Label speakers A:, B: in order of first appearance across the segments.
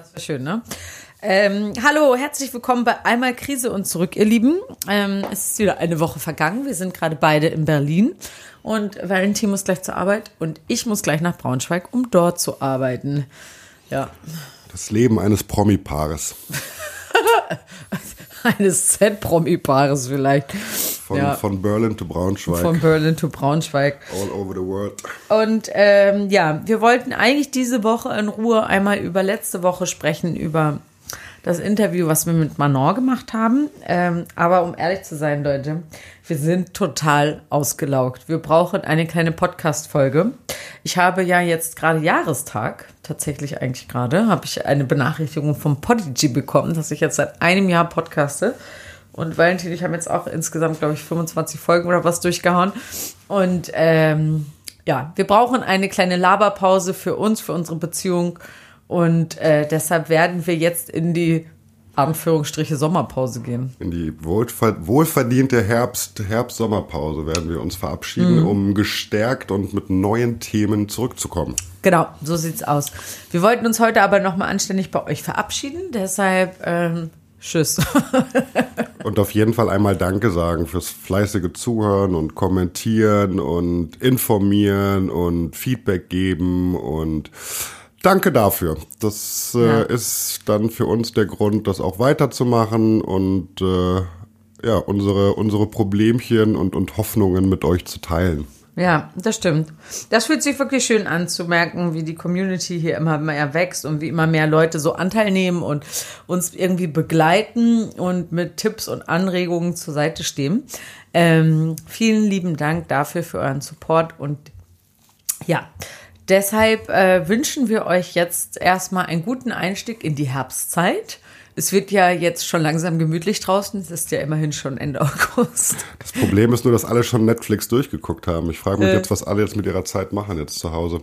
A: Das wäre schön, ne? Ähm, hallo, herzlich willkommen bei Einmal Krise und zurück, ihr Lieben. Ähm, es ist wieder eine Woche vergangen. Wir sind gerade beide in Berlin und Valentin muss gleich zur Arbeit und ich muss gleich nach Braunschweig, um dort zu arbeiten. Ja.
B: Das Leben eines Promi-Paares.
A: Eines Z-Promi-Paares vielleicht.
B: Von,
A: Ja.
B: von Berlin to Braunschweig.
A: Von Berlin to Braunschweig.
B: all over the world.
A: Und ähm, ja, wir wollten eigentlich diese Woche in Ruhe einmal über letzte Woche sprechen, über das Interview, was wir mit Manon gemacht haben. Ähm, aber um ehrlich zu sein, Leute, wir sind total ausgelaugt. Wir brauchen eine kleine Podcast-Folge. Ich habe ja jetzt gerade Jahrestag, tatsächlich eigentlich gerade, habe ich eine Benachrichtigung vom Podigy bekommen, dass ich jetzt seit einem Jahr podcaste. Und Valentin ich haben jetzt auch insgesamt, glaube ich, 25 Folgen oder was durchgehauen. Und ähm, ja, wir brauchen eine kleine Laberpause für uns, für unsere Beziehung. Und äh, deshalb werden wir jetzt in die Anführungsstriche Sommerpause gehen.
B: In die wohlver wohlverdiente Herbst- Herbst-Sommerpause werden wir uns verabschieden, um gestärkt und mit neuen Themen zurückzukommen.
A: Genau, so sieht's aus. Wir wollten uns heute aber nochmal anständig bei euch verabschieden. Deshalb ähm, tschüss.
B: Und auf jeden Fall einmal Danke sagen fürs fleißige Zuhören und Kommentieren und Informieren und Feedback geben und Danke dafür. Das äh,
A: Ja.
B: ist dann für uns der Grund, das auch weiterzumachen und äh, ja, unsere, unsere Problemchen und, und Hoffnungen mit euch zu teilen.
A: Ja, das stimmt. Das fühlt sich wirklich schön an zu merken, wie die Community hier immer mehr wächst und wie immer mehr Leute so Anteil nehmen und uns irgendwie begleiten und mit Tipps und Anregungen zur Seite stehen. Ähm, vielen lieben Dank dafür für euren Support und ja, deshalb äh, wünschen wir euch jetzt erstmal einen guten Einstieg in die Herbstzeit. Es wird ja jetzt schon langsam gemütlich draußen. Es ist ja immerhin schon Ende August.
B: Das Problem ist nur, dass alle schon Netflix durchgeguckt haben. Ich frage mich
A: Äh.
B: jetzt, was alle jetzt mit ihrer Zeit machen jetzt zu Hause.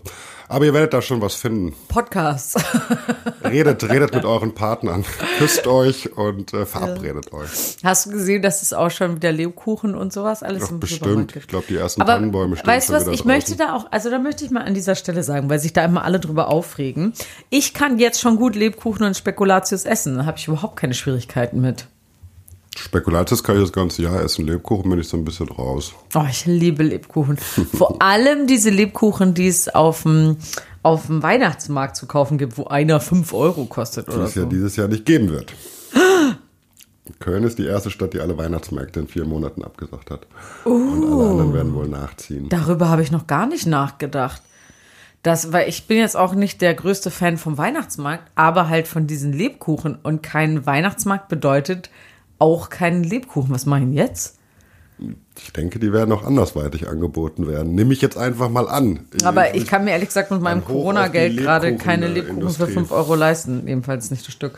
B: Aber ihr werdet da schon was finden.
A: Podcasts.
B: Redet, redet mit euren Partnern, küsst euch und äh, verabredet euch.
A: Hast du gesehen, dass es auch schon wieder Lebkuchen und sowas alles
B: Ach,
A: im
B: bestimmt. Ich glaube, die ersten
A: Aber
B: Tannenbäume stehen
A: weißt du was, ich
B: draußen.
A: möchte da auch, also da möchte ich mal an dieser Stelle sagen, weil sich da immer alle drüber aufregen. Ich kann jetzt schon gut Lebkuchen und Spekulatius essen. Da habe ich überhaupt keine Schwierigkeiten mit.
B: Spekulatius kann ich das ganze Jahr essen. Lebkuchen bin ich so ein bisschen raus.
A: Oh, ich liebe Lebkuchen. Vor allem diese Lebkuchen, die es auf dem, auf dem Weihnachtsmarkt zu kaufen gibt, wo einer 5 Euro kostet
B: Die es ja
A: so.
B: dieses Jahr nicht geben wird. Köln ist die erste Stadt, die alle Weihnachtsmärkte in vier Monaten abgesagt hat. Und alle anderen werden wohl nachziehen.
A: Darüber habe ich noch gar nicht nachgedacht. Das, weil ich bin jetzt auch nicht der größte Fan vom Weihnachtsmarkt, aber halt von diesen Lebkuchen. Und kein Weihnachtsmarkt bedeutet auch keinen Lebkuchen. Was mache ich denn jetzt?
B: Ich denke, die werden auch andersweitig angeboten werden. Nehme ich jetzt einfach mal an.
A: Aber ich kann mir ehrlich gesagt mit meinem Corona-Geld gerade keine Lebkuchen für
B: Industrie.
A: 5 Euro leisten. Jedenfalls nicht das Stück.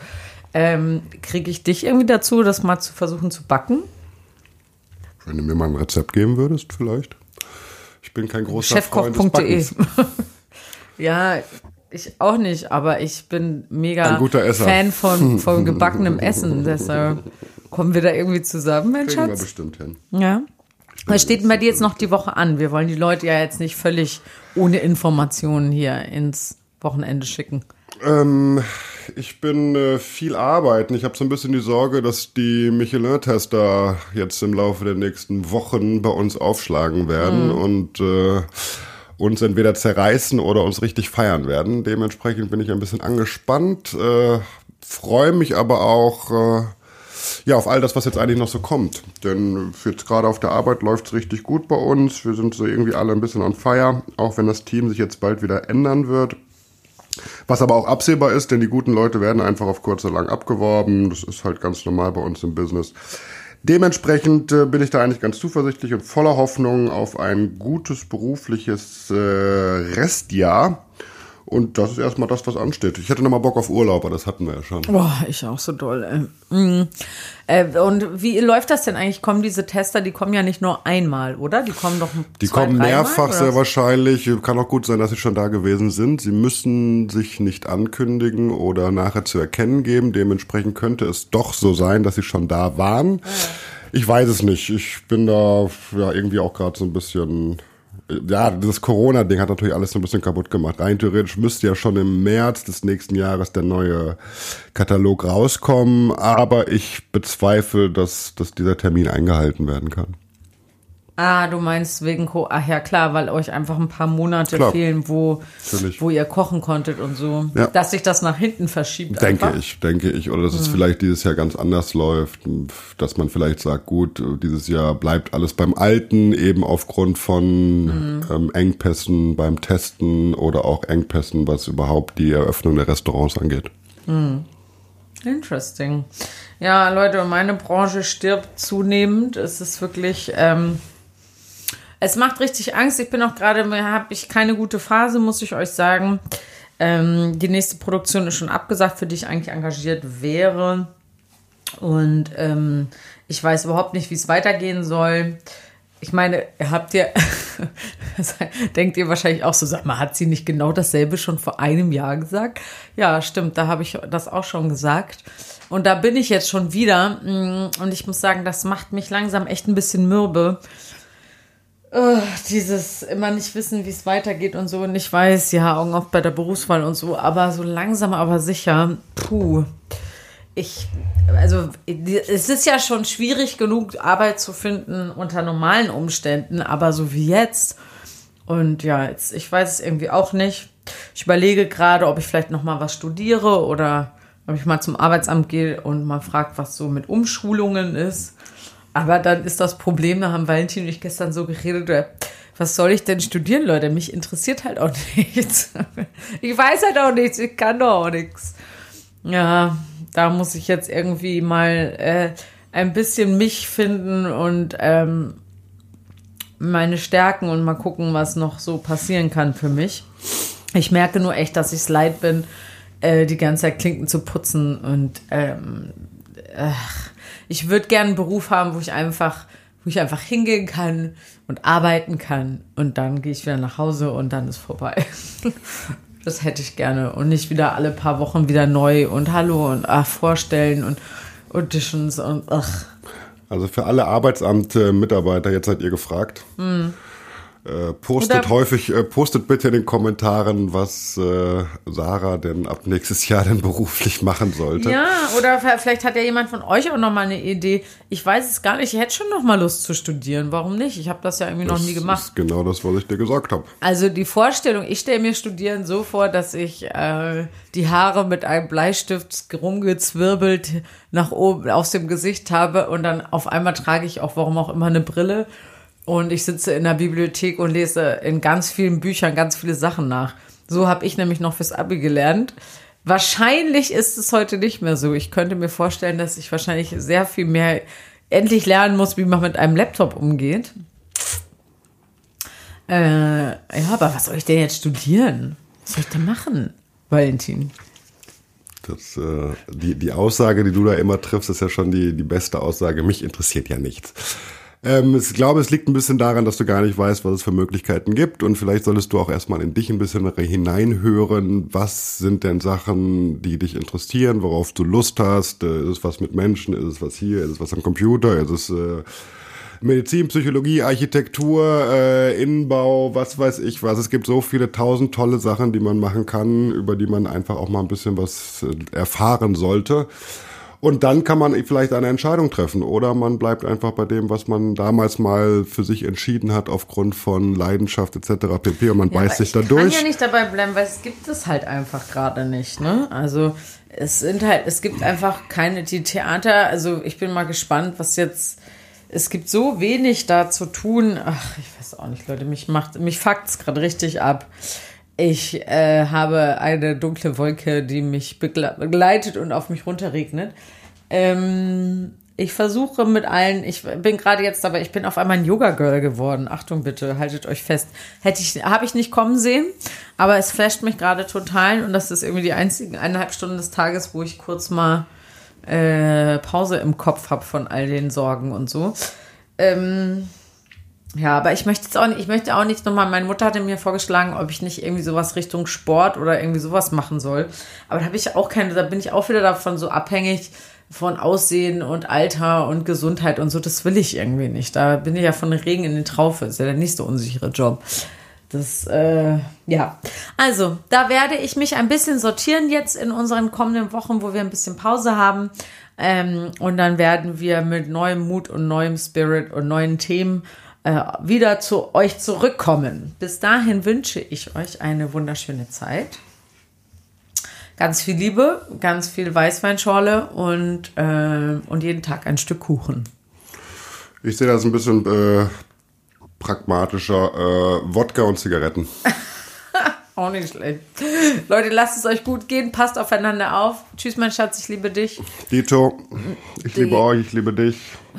A: Ähm, Kriege ich dich irgendwie dazu, das mal zu versuchen zu backen?
B: Wenn du mir mal ein Rezept geben würdest, vielleicht. Ich bin kein großer Freund des
A: Chefkoch.de. Ja, ich auch nicht, aber ich bin mega
B: Ein guter Esser.
A: Fan von, von gebackenem Essen. Deshalb kommen wir da irgendwie zusammen, mein
B: Kriegen wir bestimmt hin.
A: Ja. Was steht denn bei dir jetzt noch die Woche an? Wir wollen die Leute ja jetzt nicht völlig ohne Informationen hier ins Wochenende schicken.
B: Ähm, ich bin äh, viel arbeiten. Ich habe so ein bisschen die Sorge, dass die Michelin-Tester jetzt im Laufe der nächsten Wochen bei uns aufschlagen werden und äh, uns entweder zerreißen oder uns richtig feiern werden. Dementsprechend bin ich ein bisschen angespannt, äh, freue mich aber auch äh, ja, auf all das, was jetzt eigentlich noch so kommt. Denn jetzt gerade auf der Arbeit läuft es richtig gut bei uns. Wir sind so irgendwie alle ein bisschen on fire, auch wenn das Team sich jetzt bald wieder ändern wird. Was aber auch absehbar ist, denn die guten Leute werden einfach auf kurz oder lang abgeworben. Das ist halt ganz normal bei uns im Business. Dementsprechend äh, bin ich da eigentlich ganz zuversichtlich und voller Hoffnung auf ein gutes berufliches äh, Restjahr. Und das ist erstmal das, was ansteht. Ich hätte nochmal Bock auf Urlaub, aber das hatten wir ja schon.
A: Boah, ich auch so doll. Ey. Mhm. Äh, und wie läuft das denn eigentlich? Kommen diese Tester, die kommen ja nicht nur einmal, oder? Die kommen doch
B: Die
A: zwei,
B: kommen mehrfach sehr wahrscheinlich. Kann auch gut sein, dass sie schon da gewesen sind. Sie müssen sich nicht ankündigen oder nachher zu erkennen geben. Dementsprechend könnte es doch so sein, dass sie schon da waren. Ich weiß es nicht. Ich bin da ja irgendwie auch gerade so ein bisschen ja, das Corona-Ding hat natürlich alles so ein bisschen kaputt gemacht. Rein theoretisch müsste ja schon im März des nächsten Jahres der neue Katalog rauskommen, aber ich bezweifle, dass, dass dieser Termin eingehalten werden kann.
A: Ah, du meinst wegen Co. Ach ja, klar, weil euch einfach ein paar Monate klar. fehlen, wo, wo ihr kochen konntet und so. Ja. Dass sich das nach hinten verschiebt.
B: Denke einfach. ich, denke ich. Oder dass hm. es vielleicht dieses Jahr ganz anders läuft. Dass man vielleicht sagt, gut, dieses Jahr bleibt alles beim Alten, eben aufgrund von hm. ähm, Engpässen beim Testen oder auch Engpässen, was überhaupt die Eröffnung der Restaurants angeht.
A: Hm. Interesting. Ja, Leute, meine Branche stirbt zunehmend. Es ist wirklich. Ähm, es macht richtig Angst. Ich bin auch gerade, habe ich keine gute Phase, muss ich euch sagen. Ähm, die nächste Produktion ist schon abgesagt, für die ich eigentlich engagiert wäre. Und ähm, ich weiß überhaupt nicht, wie es weitergehen soll. Ich meine, habt ihr, denkt ihr wahrscheinlich auch so, sag mal, hat sie nicht genau dasselbe schon vor einem Jahr gesagt? Ja, stimmt, da habe ich das auch schon gesagt. Und da bin ich jetzt schon wieder. Mm, und ich muss sagen, das macht mich langsam echt ein bisschen mürbe. Oh, dieses immer nicht wissen, wie es weitergeht und so. Und ich weiß, ja, Augen auf bei der Berufswahl und so, aber so langsam, aber sicher, puh. Ich, also, es ist ja schon schwierig genug, Arbeit zu finden unter normalen Umständen, aber so wie jetzt. Und ja, jetzt, ich weiß es irgendwie auch nicht. Ich überlege gerade, ob ich vielleicht noch mal was studiere oder ob ich mal zum Arbeitsamt gehe und mal frage, was so mit Umschulungen ist. Aber dann ist das Problem, da haben Valentin und ich gestern so geredet, was soll ich denn studieren, Leute? Mich interessiert halt auch nichts. Ich weiß halt auch nichts, ich kann doch auch nichts. Ja, da muss ich jetzt irgendwie mal äh, ein bisschen mich finden und ähm, meine Stärken und mal gucken, was noch so passieren kann für mich. Ich merke nur echt, dass ich es leid bin, äh, die ganze Zeit Klinken zu putzen und ähm, ach, ich würde gerne einen Beruf haben, wo ich einfach, wo ich einfach hingehen kann und arbeiten kann und dann gehe ich wieder nach Hause und dann ist vorbei. das hätte ich gerne und nicht wieder alle paar Wochen wieder neu und Hallo und ach, vorstellen und Auditions und ach.
B: Also für alle Arbeitsamt-Mitarbeiter, jetzt seid ihr gefragt. Mhm. Äh, postet Oder häufig, äh, postet bitte in den Kommentaren, was äh, Sarah denn ab nächstes Jahr denn beruflich machen sollte.
A: Ja, oder vielleicht hat ja jemand von euch auch noch mal eine Idee. Ich weiß es gar nicht, ich hätte schon noch mal Lust zu studieren. Warum nicht? Ich habe das ja irgendwie das noch nie gemacht. Das ist
B: genau das, was ich dir gesagt habe.
A: Also die Vorstellung, ich stelle mir Studieren so vor, dass ich äh, die Haare mit einem Bleistift rumgezwirbelt nach oben aus dem Gesicht habe und dann auf einmal trage ich auch, warum auch immer, eine Brille und ich sitze in der Bibliothek und lese in ganz vielen Büchern ganz viele Sachen nach. So habe ich nämlich noch fürs Abi gelernt. Wahrscheinlich ist es heute nicht mehr so. Ich könnte mir vorstellen, dass ich wahrscheinlich sehr viel mehr endlich lernen muss, wie man mit einem Laptop umgeht. Äh, ja, aber was soll ich denn jetzt studieren? Was soll ich denn machen, Valentin?
B: Das, äh, die, die Aussage, die du da immer triffst, ist ja schon die, die beste Aussage. Mich interessiert ja nichts. Ähm, ich glaube, es liegt ein bisschen daran, dass du gar nicht weißt, was es für Möglichkeiten gibt. Und vielleicht solltest du auch erstmal in dich ein bisschen hineinhören. Was sind denn Sachen, die dich interessieren, worauf du Lust hast? Äh, ist es was mit Menschen? Ist es was hier? Ist es was am Computer? Ist es äh, Medizin, Psychologie, Architektur, äh, Innenbau, was weiß ich was. Es gibt so viele tausend tolle Sachen, die man machen kann, über die man einfach auch mal ein bisschen was äh, erfahren sollte. Und dann kann man vielleicht eine Entscheidung treffen oder man bleibt einfach bei dem, was man damals mal für sich entschieden hat aufgrund von Leidenschaft etc. pp. Und man ja, beißt sich da durch. Ich
A: kann ja nicht dabei bleiben, weil es gibt es halt einfach gerade nicht. Ne? Also es sind halt, es gibt einfach keine die Theater. Also ich bin mal gespannt, was jetzt. Es gibt so wenig da zu tun. Ach, ich weiß auch nicht, Leute. Mich macht, mich fuckt's gerade richtig ab. Ich äh, habe eine dunkle Wolke, die mich begleitet und auf mich runterregnet. Ähm, ich versuche mit allen, ich bin gerade jetzt dabei, ich bin auf einmal ein Yoga-Girl geworden. Achtung bitte, haltet euch fest. Hätte ich, habe ich nicht kommen sehen, aber es flasht mich gerade total und das ist irgendwie die einzigen eineinhalb Stunden des Tages, wo ich kurz mal äh, Pause im Kopf habe von all den Sorgen und so. Ähm, ja, aber ich möchte jetzt auch nicht, ich möchte auch nicht nochmal, meine Mutter hatte mir vorgeschlagen, ob ich nicht irgendwie sowas Richtung Sport oder irgendwie sowas machen soll. Aber da habe ich auch keine, da bin ich auch wieder davon so abhängig, von Aussehen und Alter und Gesundheit und so, das will ich irgendwie nicht. Da bin ich ja von Regen in den Traufe. Ist ja der nächste unsichere Job. Das, äh, ja. Also, da werde ich mich ein bisschen sortieren jetzt in unseren kommenden Wochen, wo wir ein bisschen Pause haben. Ähm, und dann werden wir mit neuem Mut und neuem Spirit und neuen Themen äh, wieder zu euch zurückkommen. Bis dahin wünsche ich euch eine wunderschöne Zeit. Ganz viel Liebe, ganz viel Weißweinschorle und, äh, und jeden Tag ein Stück Kuchen.
B: Ich sehe das ein bisschen äh, pragmatischer. Äh, Wodka und Zigaretten.
A: Auch nicht schlecht. Leute, lasst es euch gut gehen, passt aufeinander auf. Tschüss, mein Schatz, ich liebe dich.
B: Dito, ich liebe euch, ich liebe dich.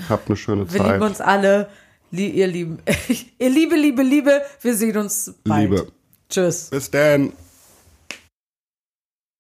B: Habt eine schöne
A: Wir
B: Zeit.
A: lieben uns alle. Lie ihr Lieben. ihr Liebe, Liebe, Liebe. Wir sehen uns bald.
B: Liebe.
A: Tschüss.
B: Bis dann.